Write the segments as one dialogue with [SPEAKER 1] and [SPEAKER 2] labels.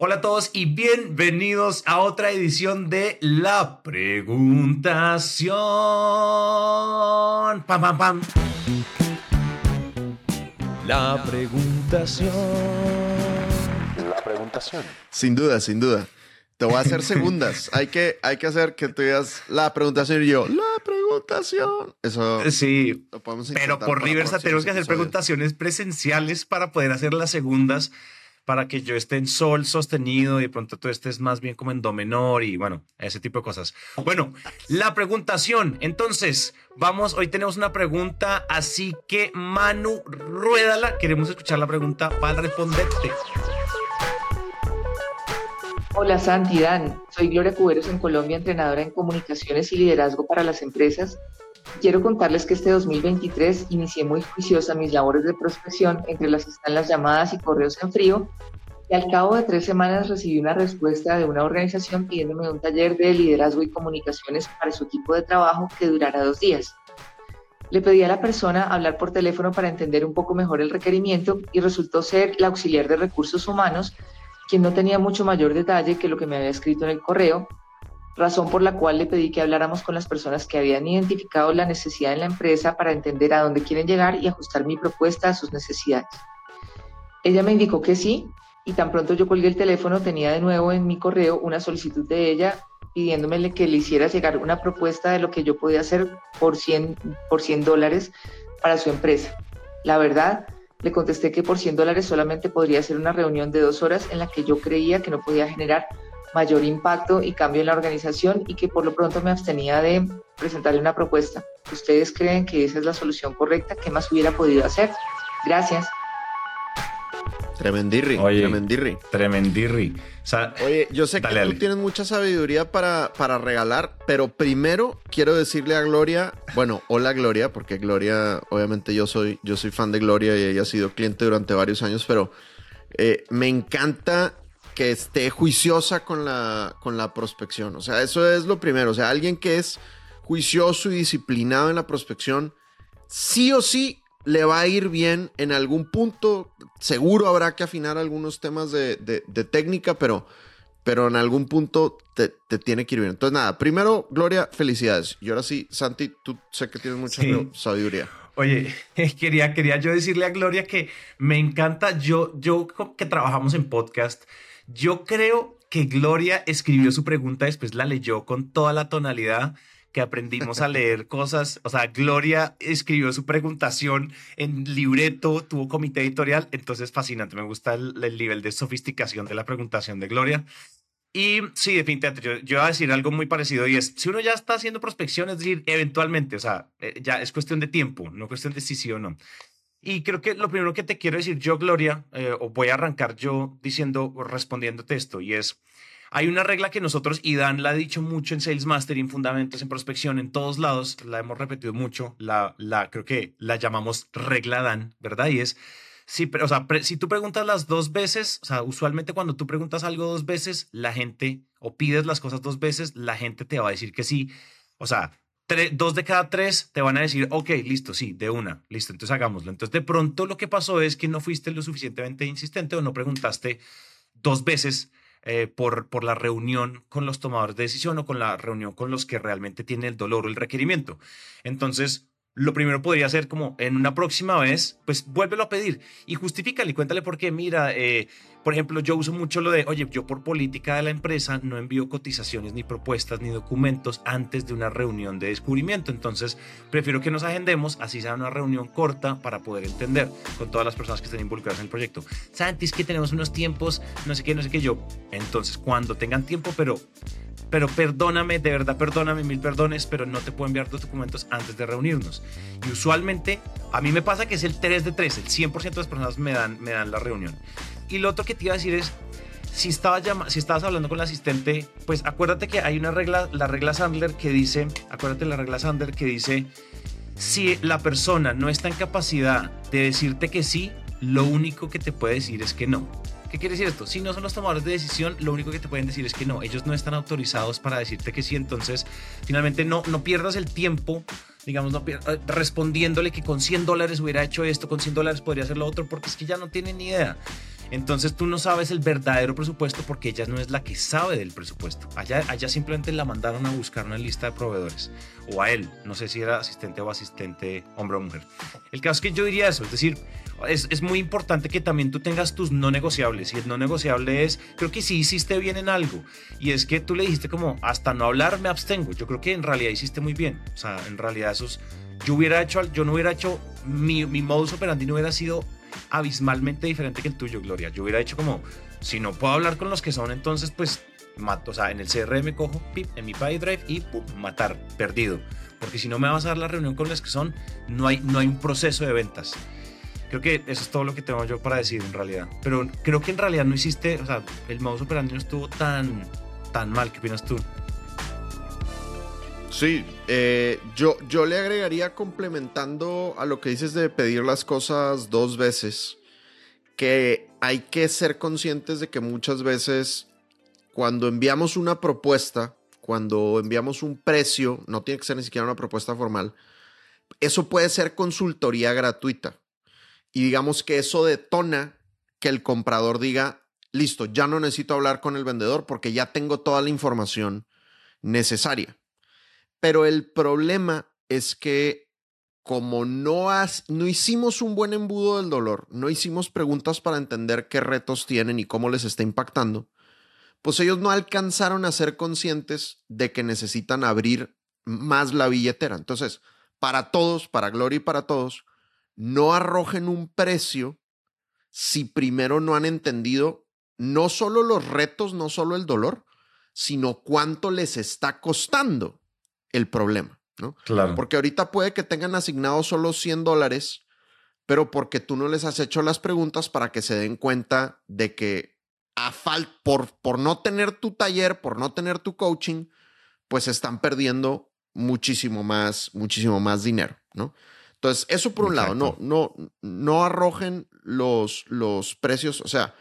[SPEAKER 1] Hola a todos y bienvenidos a otra edición de La Preguntación. Pam, pam, pam. La Preguntación.
[SPEAKER 2] La preguntación.
[SPEAKER 3] Sin duda, sin duda. Te voy a hacer segundas. hay, que, hay que hacer que tú digas la preguntación y yo, la preguntación. Eso
[SPEAKER 1] Sí,
[SPEAKER 3] lo podemos
[SPEAKER 1] pero por
[SPEAKER 3] para
[SPEAKER 1] Riversa tenemos que hacer
[SPEAKER 3] episodios.
[SPEAKER 1] preguntaciones presenciales para poder hacer las segundas, para que yo esté en sol sostenido y de pronto tú estés más bien como en do menor y bueno, ese tipo de cosas. Bueno, la preguntación. Entonces, vamos, hoy tenemos una pregunta, así que Manu, ruédala. Queremos escuchar la pregunta para responderte.
[SPEAKER 4] Hola Santi, Dan. Soy Gloria Cuberos en Colombia, entrenadora en comunicaciones y liderazgo para las empresas. Quiero contarles que este 2023 inicié muy juiciosa mis labores de prospección, entre las que están las llamadas y correos en frío, y al cabo de tres semanas recibí una respuesta de una organización pidiéndome un taller de liderazgo y comunicaciones para su equipo de trabajo que durara dos días. Le pedí a la persona hablar por teléfono para entender un poco mejor el requerimiento y resultó ser la auxiliar de recursos humanos quien no tenía mucho mayor detalle que lo que me había escrito en el correo, razón por la cual le pedí que habláramos con las personas que habían identificado la necesidad en la empresa para entender a dónde quieren llegar y ajustar mi propuesta a sus necesidades. Ella me indicó que sí, y tan pronto yo colgué el teléfono tenía de nuevo en mi correo una solicitud de ella pidiéndome que le hiciera llegar una propuesta de lo que yo podía hacer por 100, por 100 dólares para su empresa. La verdad, le contesté que por 100 dólares solamente podría ser una reunión de dos horas en la que yo creía que no podía generar mayor impacto y cambio en la organización y que por lo pronto me abstenía de presentarle una propuesta. ¿Ustedes creen que esa es la solución correcta? ¿Qué más hubiera podido hacer? Gracias.
[SPEAKER 3] Tremendirri,
[SPEAKER 1] Oye.
[SPEAKER 3] tremendirri.
[SPEAKER 1] Tremendirri. O sea,
[SPEAKER 3] Oye, yo sé
[SPEAKER 1] Dale,
[SPEAKER 3] que
[SPEAKER 1] dale.
[SPEAKER 3] tú tienes mucha sabiduría para, para regalar, pero primero quiero decirle a Gloria, bueno, hola Gloria, porque Gloria, obviamente yo soy, yo soy fan de Gloria y ella ha sido cliente durante varios años, pero eh, me encanta que esté juiciosa con la, con la prospección. O sea, eso es lo primero. O sea, alguien que es juicioso y disciplinado en la prospección, sí o sí le va a ir bien en algún punto. Seguro habrá que afinar algunos temas de, de- de técnica, pero, pero en algún punto te, te tiene que ir bien. Entonces, nada, primero, Gloria, felicidades. Y ahora sí, Santi, tú sé que tienes mucha
[SPEAKER 1] Sí.
[SPEAKER 3] sabiduría.
[SPEAKER 1] Oye, quería, quería yo decirle a Gloria que me encanta, yo, yo que trabajamos en podcast, yo creo que Gloria escribió su pregunta, después la leyó con toda la tonalidad que aprendimos a leer cosas, o sea, Gloria escribió su preguntación en libreto, tuvo comité editorial, entonces fascinante, me gusta el, el nivel de sofisticación de la preguntación de Gloria. Y sí, definitivamente, yo, yo iba a decir algo muy parecido y es, si uno ya está haciendo prospección, es decir, eventualmente, o sea, eh, ya es cuestión de tiempo, no cuestión de si sí o no. Y creo que lo primero que te quiero decir yo, Gloria, eh, o voy a arrancar yo diciendo, respondiéndote esto, y es, hay una regla que nosotros, y Dan la ha dicho mucho en Sales Mastering, Fundamentos en Prospección, en todos lados, la hemos repetido mucho, la, la creo que la llamamos regla Dan, ¿verdad? Y es, si, o sea, si tú preguntas las dos veces, o sea, usualmente cuando tú preguntas algo dos veces, la gente, o pides las cosas dos veces, la gente te va a decir que sí. O sea, dos de cada tres te van a decir, ok, listo, sí, de una, listo, entonces hagámoslo. Entonces, de pronto lo que pasó es que no fuiste lo suficientemente insistente o no preguntaste dos veces eh, por, por la reunión con los tomadores de decisión o con la reunión con los que realmente tienen el dolor o el requerimiento. Entonces, lo primero podría ser como en una próxima vez, pues vuélvelo a pedir y justifícale y cuéntale por qué. Mira, eh, por ejemplo, yo uso mucho lo de, oye, yo por política de la empresa no envío cotizaciones ni propuestas ni documentos antes de una reunión de descubrimiento. Entonces, prefiero que nos agendemos, así sea una reunión corta para poder entender con todas las personas que estén involucradas en el proyecto. Santi, es que tenemos unos tiempos, no sé qué, no sé qué yo. Entonces, cuando tengan tiempo, pero pero perdóname, de verdad perdóname, mil perdones, pero no te puedo enviar los documentos antes de reunirnos. Y usualmente a mí me pasa que es el 3 de 3, el 100% de las personas me dan, me dan la reunión. Y lo otro que te iba a decir es, si, estaba llama- si estabas hablando con la asistente, pues acuérdate que hay una regla, la regla Sandler que dice, acuérdate la regla Sandler que dice, si la persona no está en capacidad de decirte que sí, lo único que te puede decir es que no. ¿Qué quiere decir esto? Si no son los tomadores de decisión, lo único que te pueden decir es que no. Ellos no están autorizados para decirte que sí. Entonces, finalmente no, no pierdas el tiempo, digamos, no pier- eh, respondiéndole que con 100 dólares hubiera hecho esto, con 100 dólares podría hacer lo otro, porque es que ya no tienen ni idea. Entonces tú no sabes el verdadero presupuesto porque ella no es la que sabe del presupuesto. Allá, allá simplemente la mandaron a buscar una lista de proveedores. O a él, no sé si era asistente o asistente hombre o mujer. El caso es que yo diría eso, es decir, es, es muy importante que también tú tengas tus no negociables. Y el no negociable es, creo que sí hiciste bien en algo. Y es que tú le dijiste como, hasta no hablar me abstengo. Yo creo que en realidad hiciste muy bien. O sea, en realidad esos... Yo hubiera hecho, yo no hubiera hecho, mi, mi modus operandi no hubiera sido abismalmente diferente que el tuyo, Gloria. Yo hubiera hecho como, si no puedo hablar con los que son, entonces pues mato, o sea, en el CRM cojo, pip, en mi drive y pum, matar, perdido. Porque si no me vas a dar la reunión con los que son, no hay, no hay un proceso de ventas. Creo que eso es todo lo que tengo yo para decir en realidad. Pero creo que en realidad no hiciste, o sea, el modus operandi no estuvo tan, tan mal. ¿Qué opinas tú?
[SPEAKER 3] Sí, eh, yo, yo le agregaría complementando a lo que dices de pedir las cosas dos veces, que hay que ser conscientes de que muchas veces cuando enviamos una propuesta, cuando enviamos un precio, no tiene que ser ni siquiera una propuesta formal, eso puede ser consultoría gratuita. Y digamos que eso detona que el comprador diga, listo, ya no necesito hablar con el vendedor porque ya tengo toda la información necesaria. Pero el problema es que como no, no hicimos un buen embudo del dolor, no hicimos preguntas para entender qué retos tienen y cómo les está impactando, pues ellos no alcanzaron a ser conscientes de que necesitan abrir más la billetera. Entonces, para todos, para Gloria y para todos, no arrojen un precio si primero no han entendido no solo los retos, no solo el dolor, sino cuánto les está costando el problema, ¿no?
[SPEAKER 1] Claro.
[SPEAKER 3] Porque ahorita puede que tengan asignados solo 100 dólares, pero porque tú no les has hecho las preguntas para que se den cuenta de que a fal por, por no tener tu taller, por no tener tu coaching, pues están perdiendo muchísimo más, muchísimo más dinero, ¿no? Entonces, eso por un lado, no, no, no arrojen los, los precios, o sea,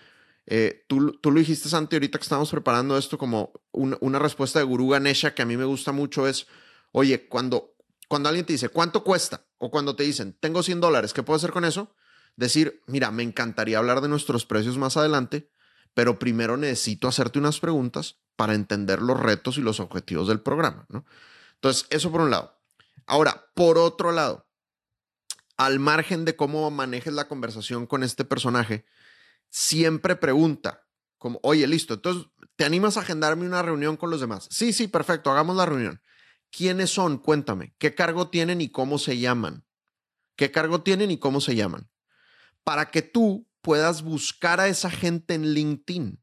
[SPEAKER 3] eh, tú, tú, lo dijiste, Santi, ahorita que estamos preparando esto como una, una, respuesta de Guru Ganesha que a mí me gusta mucho es, oye, cuando, cuando alguien te dice, ¿cuánto cuesta? O cuando te dicen, tengo 100 dólares, ¿qué puedo hacer con eso? Decir, mira, me encantaría hablar de nuestros precios más adelante, pero primero necesito hacerte unas preguntas para entender los retos y los objetivos del programa, ¿no? Entonces, eso por un lado. Ahora, por otro lado, al margen de cómo manejes la conversación con este personaje, siempre pregunta, como, oye, listo, entonces, ¿te animas a agendarme una reunión con los demás? Sí, sí, perfecto, hagamos la reunión. ¿Quiénes son? Cuéntame. ¿Qué cargo tienen y cómo se llaman? ¿Qué cargo tienen y cómo se llaman? Para que tú puedas buscar a esa gente en LinkedIn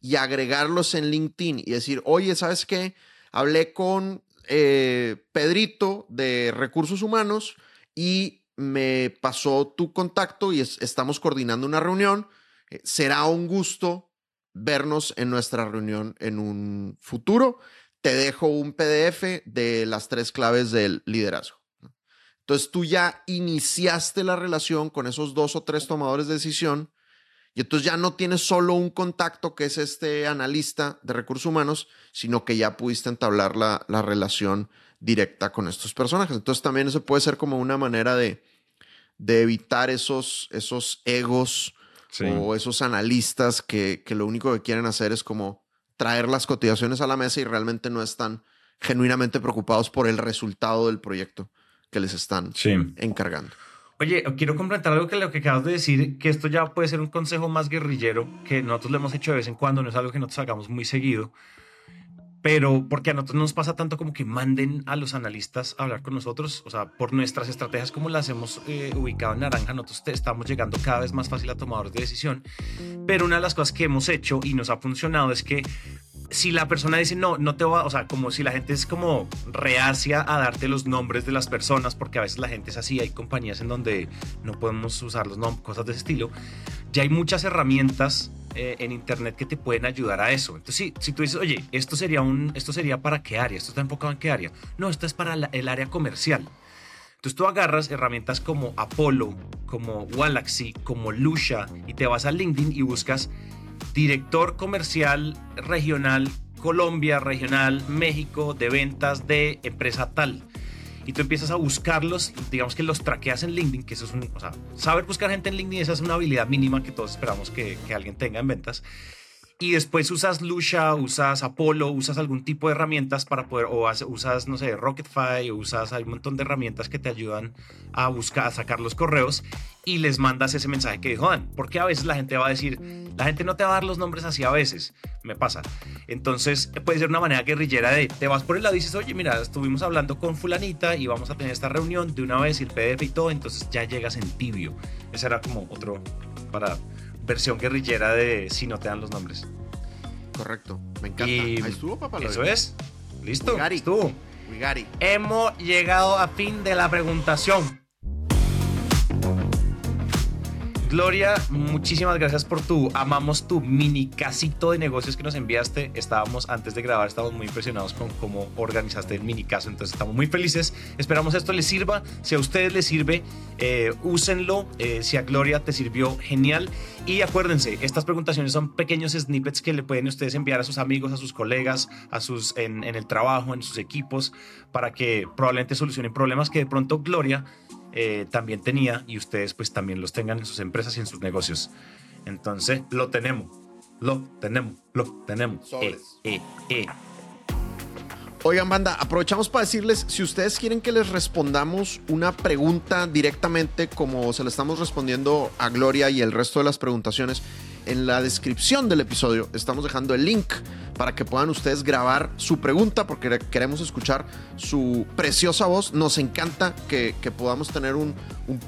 [SPEAKER 3] y agregarlos en LinkedIn y decir, oye, ¿sabes qué? Hablé con eh, Pedrito de Recursos Humanos y me pasó tu contacto y es, estamos coordinando una reunión. Eh, será un gusto vernos en nuestra reunión en un futuro. Te dejo un PDF de las tres claves del liderazgo. Entonces tú ya iniciaste la relación con esos dos o tres tomadores de decisión y entonces ya no tienes solo un contacto que es este analista de recursos humanos, sino que ya pudiste entablar la, la relación directa con estos personajes. Entonces también eso puede ser como una manera de, de evitar esos, esos egos sí. o esos analistas que, que, lo único que quieren hacer es como traer las cotizaciones a la mesa y realmente no están genuinamente preocupados por el resultado del proyecto que les están sí. encargando.
[SPEAKER 1] Oye, quiero complementar algo que lo que acabas de decir, que esto ya puede ser un consejo más guerrillero, que nosotros lo hemos hecho de vez en cuando, no es algo que nosotros hagamos muy seguido, pero porque a nosotros nos pasa tanto como que manden a los analistas a hablar con nosotros, o sea, por nuestras estrategias como las hemos eh, ubicado en naranja, nosotros estamos llegando cada vez más fácil a tomadores de decisión, pero una de las cosas que hemos hecho y nos ha funcionado es que si la persona dice no, no te va, o sea, como si la gente es como reacia a darte los nombres de las personas, porque a veces la gente es así, hay compañías en donde no podemos usar los nombres, cosas de ese estilo, ya hay muchas herramientas eh, en internet que te pueden ayudar a eso. Entonces, si, si tú dices, oye, esto sería, un, esto sería para qué área, esto está enfocado en qué área, no, esto es para el área comercial. Entonces tú agarras herramientas como Apollo, como Galaxy, como Lucia y te vas a LinkedIn y buscas director comercial regional Colombia, regional México de ventas de empresa tal. Y tú empiezas a buscarlos, digamos que los traqueas en LinkedIn, que eso es un, o sea, saber buscar gente en LinkedIn, esa es una habilidad mínima que todos esperamos que, que alguien tenga en ventas y después usas Lucia, usas Apollo, usas algún tipo de herramientas para poder, o usas, no sé, Rocketfy, usas un montón de herramientas que te ayudan a buscar, a sacar los correos y les mandas ese mensaje que dijo Dan. Porque a veces la gente va a decir, la gente no te va a dar los nombres así a veces, me pasa. Entonces puede ser una manera guerrillera de, te vas por el lado y dices, oye, mira, estuvimos hablando con fulanita y vamos a tener esta reunión de una vez y el PDF y todo, entonces ya llegas en tibio. Ese era como otro para versión guerrillera de si no te dan los nombres.
[SPEAKER 3] Correcto, me encanta. Ahí estuvo, papá.
[SPEAKER 1] Eso es. Listo.
[SPEAKER 3] We
[SPEAKER 1] estuvo. Hemos llegado a fin de la preguntación. Gloria, muchísimas gracias por tu, amamos tu mini casito de negocios que nos enviaste. Estábamos antes de grabar, estábamos muy impresionados con cómo organizaste el mini caso, entonces estamos muy felices. Esperamos esto les sirva. Si a ustedes les sirve, eh, úsenlo. Eh, si a Gloria te sirvió, genial. Y acuérdense, estas preguntaciones son pequeños snippets que le pueden ustedes enviar a sus amigos, a sus colegas, a sus en, en el trabajo, en sus equipos, para que probablemente solucionen problemas que de pronto Gloria eh, también tenía y ustedes pues también los tengan en sus empresas y en sus negocios. Entonces, lo tenemos, lo tenemos, lo tenemos. Eh, eh, eh.
[SPEAKER 3] Oigan, banda, aprovechamos para decirles, si ustedes quieren que les respondamos una pregunta directamente como se le estamos respondiendo a Gloria y el resto de las preguntaciones, en la descripción del episodio estamos dejando el link para que puedan ustedes grabar su pregunta porque queremos escuchar su preciosa voz. Nos encanta que, podamos tener un,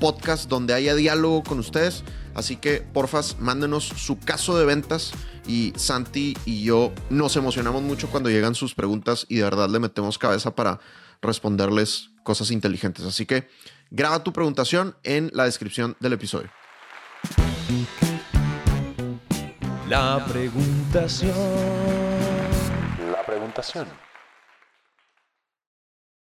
[SPEAKER 3] podcast donde haya diálogo con ustedes. Así que porfas, mándenos su caso de ventas y Santi y yo nos emocionamos mucho cuando llegan sus preguntas y de verdad le metemos cabeza para responderles cosas inteligentes. Así que graba tu preguntación en la descripción del episodio.
[SPEAKER 2] La preguntación. La preguntación.